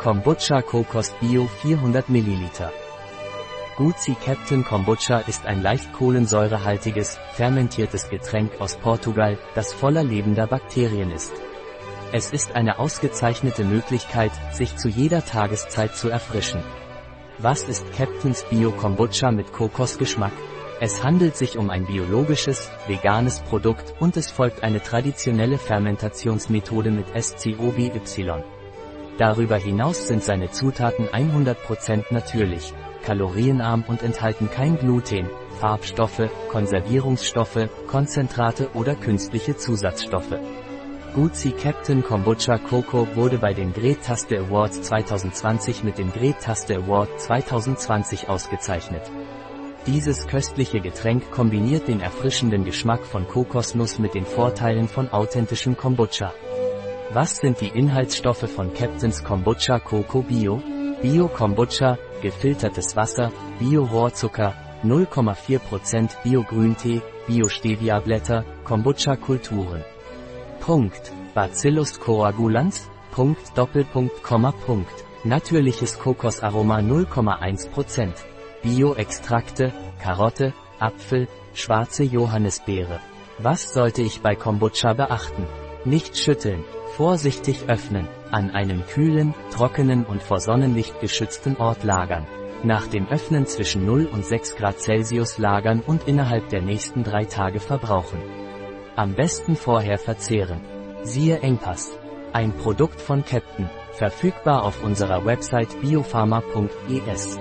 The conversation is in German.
Kombucha Kokos Bio 400 ml. Gucci Captain Kombucha ist ein leicht kohlensäurehaltiges, fermentiertes Getränk aus Portugal, das voller lebender Bakterien ist. Es ist eine ausgezeichnete Möglichkeit, sich zu jeder Tageszeit zu erfrischen. Was ist Captain's Bio Kombucha mit Kokosgeschmack? Es handelt sich um ein biologisches, veganes Produkt und es folgt eine traditionelle Fermentationsmethode mit SCOBY. Darüber hinaus sind seine Zutaten 100% natürlich, kalorienarm und enthalten kein Gluten, Farbstoffe, Konservierungsstoffe, Konzentrate oder künstliche Zusatzstoffe. Gucci Captain Kombucha Coco wurde bei den Great-Taste Awards 2020 mit dem Great-Taste Award 2020 ausgezeichnet. Dieses köstliche Getränk kombiniert den erfrischenden Geschmack von Kokosnuss mit den Vorteilen von authentischem Kombucha. Was sind die Inhaltsstoffe von Captain's Kombucha Coco Bio? Bio Kombucha, gefiltertes Wasser, Bio Rohrzucker, 0,4% Bio Grüntee, Bio Stevia Blätter, Kombucha Kulturen. Punkt. Bacillus coagulans? Punkt Doppelpunkt Komma Punkt. Natürliches Kokosaroma 0,1%. Bio-Extrakte, Karotte, Apfel, schwarze Johannisbeere. Was sollte ich bei Kombucha beachten? Nicht schütteln, vorsichtig öffnen, an einem kühlen, trockenen und vor Sonnenlicht geschützten Ort lagern. Nach dem Öffnen zwischen 0 und 6 Grad Celsius lagern und innerhalb der nächsten drei Tage verbrauchen. Am besten vorher verzehren. Siehe Engpass. Ein Produkt von Captain, verfügbar auf unserer Website biopharma.es.